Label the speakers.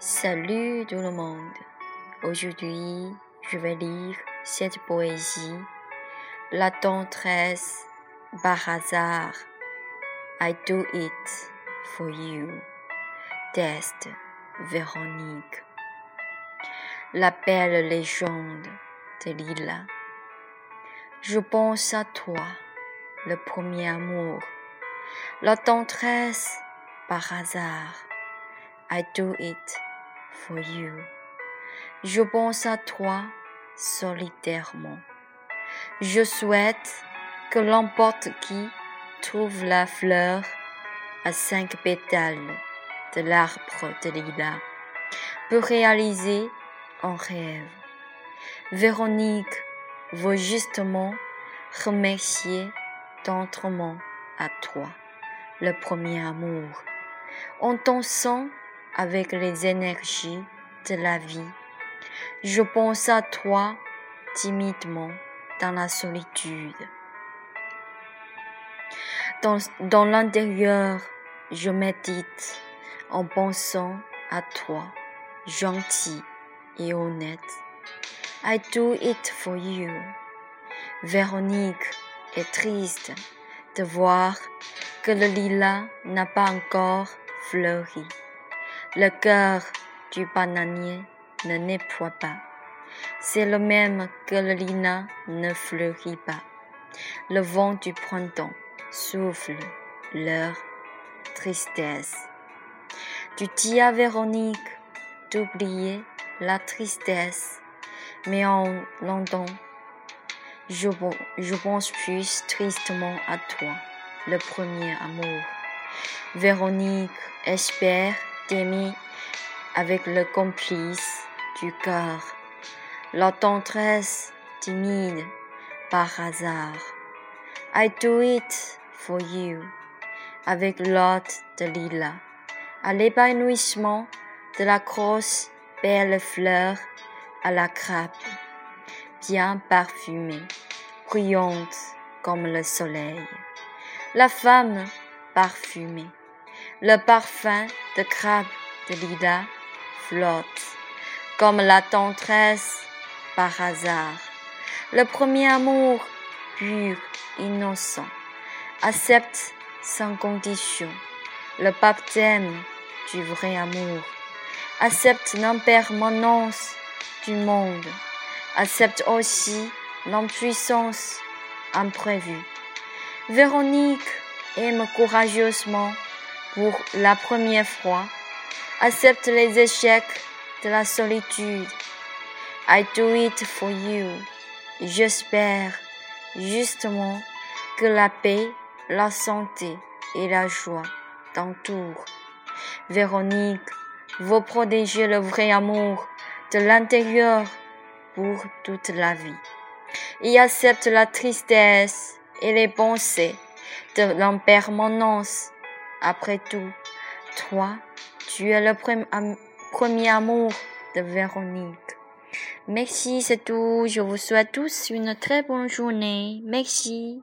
Speaker 1: Salut tout le monde. Aujourd'hui, je vais lire cette poésie. La tendresse par hasard. I do it for you. Test Véronique. La belle légende de Lila. Je pense à toi, le premier amour. La tendresse par hasard. I do it for you. Je pense à toi solitairement. Je souhaite que n'importe qui trouve la fleur à cinq pétales de l'arbre de lilas pour réaliser un rêve. Véronique veut justement remercier tendrement à toi, le premier amour, en ton sang avec les énergies de la vie. Je pense à toi timidement dans la solitude. Dans, l'intérieur, je médite en pensant à toi, gentil et honnête. I do it for you. Véronique est triste de voir que le lilas n'a pas encore fleuri. Le cœur du bananier ne nettoie pas. C'est le même que le lilas ne fleurit pas. Le vent du printemps souffle leur tristesse. Tu dis à Véronique d'oublier la tristesse, mais en l'entendant, je, je pense plus tristement à toi, le premier amour. Véronique espère avec le complice du cœur, la tendresse timide par hasard. I do it for you, avec l'hôte de lilas, à l'épanouissement de la grosse belle fleur à la crape, bien parfumée, brillante comme le soleil. La femme parfumée. Le parfum de crabe de lilas flotte comme la tendresse par hasard. Le premier amour pur, innocent, accepte sans condition le baptême du vrai amour, accepte l'impermanence du monde, accepte aussi l'impuissance imprévue. Véronique aime courageusement pour la première fois, accepte les échecs de la solitude. I do it for you. J'espère justement que la paix, la santé et la joie t'entourent. Véronique veut protéger le vrai amour de l'intérieur pour toute la vie et accepte la tristesse et les pensées de l'impermanence après tout, toi, tu es le premier amour de Véronique. Merci, c'est tout. Je vous souhaite tous une très bonne journée. Merci.